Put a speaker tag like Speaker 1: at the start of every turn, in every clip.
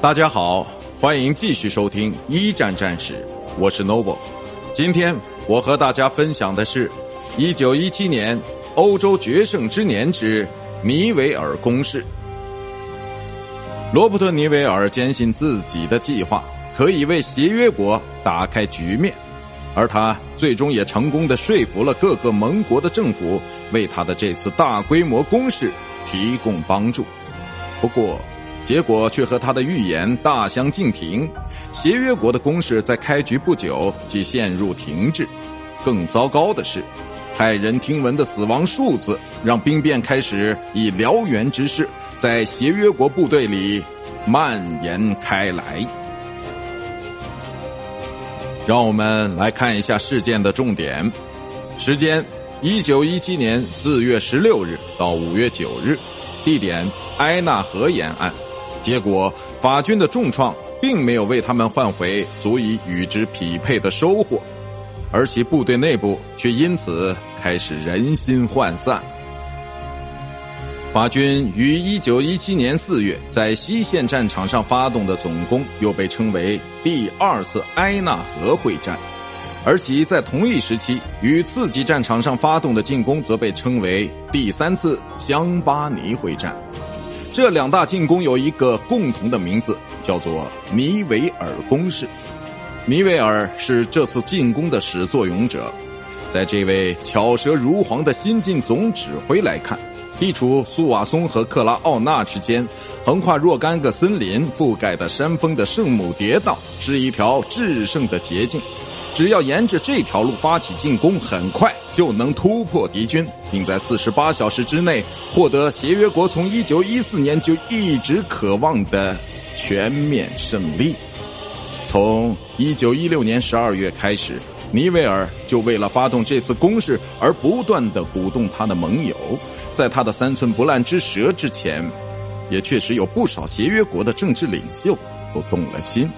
Speaker 1: 大家好，欢迎继续收听一战战史，我是 Noble。今天我和大家分享的是1917年欧洲决胜之年之尼维尔攻势。罗伯特·尼维尔坚信自己的计划可以为协约国打开局面，而他最终也成功的说服了各个盟国的政府为他的这次大规模攻势提供帮助。不过，结果却和他的预言大相径庭，协约国的攻势在开局不久即陷入停滞。更糟糕的是，骇人听闻的死亡数字让兵变开始以燎原之势在协约国部队里蔓延开来。让我们来看一下事件的重点：时间：一九一七年四月十六日到五月九日，地点：埃纳河沿岸。结果，法军的重创并没有为他们换回足以与之匹配的收获，而其部队内部却因此开始人心涣散。法军于一九一七年四月在西线战场上发动的总攻，又被称为第二次埃纳河会战，而其在同一时期与次级战场上发动的进攻，则被称为第三次香巴尼会战。这两大进攻有一个共同的名字，叫做尼维尔攻势。尼维尔是这次进攻的始作俑者。在这位巧舌如簧的新晋总指挥来看，地处苏瓦松和克拉奥纳之间，横跨若干个森林覆盖的山峰的圣母迭道是一条制胜的捷径。只要沿着这条路发起进攻，很快就能突破敌军，并在四十八小时之内获得协约国从一九一四年就一直渴望的全面胜利。从一九一六年十二月开始，尼维尔就为了发动这次攻势而不断的鼓动他的盟友。在他的三寸不烂之舌之前，也确实有不少协约国的政治领袖都动了心。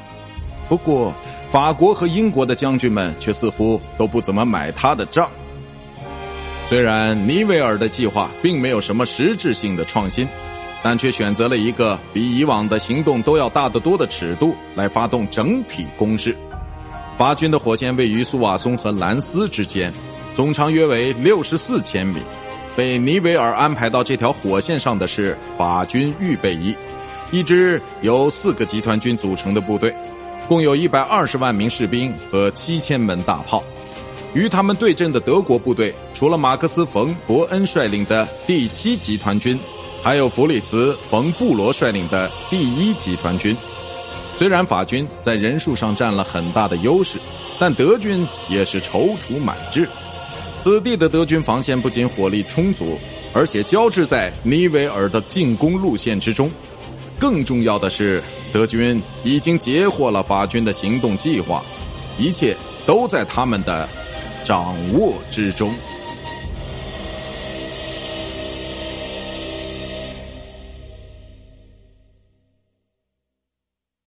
Speaker 1: 不过，法国和英国的将军们却似乎都不怎么买他的账。虽然尼维尔的计划并没有什么实质性的创新，但却选择了一个比以往的行动都要大得多的尺度来发动整体攻势。法军的火线位于苏瓦松和兰斯之间，总长约为六十四千米。被尼维尔安排到这条火线上的是法军预备役，一支由四个集团军组成的部队。共有一百二十万名士兵和七千门大炮，与他们对阵的德国部队，除了马克思·冯·伯恩率领的第七集团军，还有弗里茨·冯·布罗率领的第一集团军。虽然法军在人数上占了很大的优势，但德军也是踌躇满志。此地的德军防线不仅火力充足，而且交织在尼维尔的进攻路线之中。更重要的是。德军已经截获了法军的行动计划，一切都在他们的掌握之中。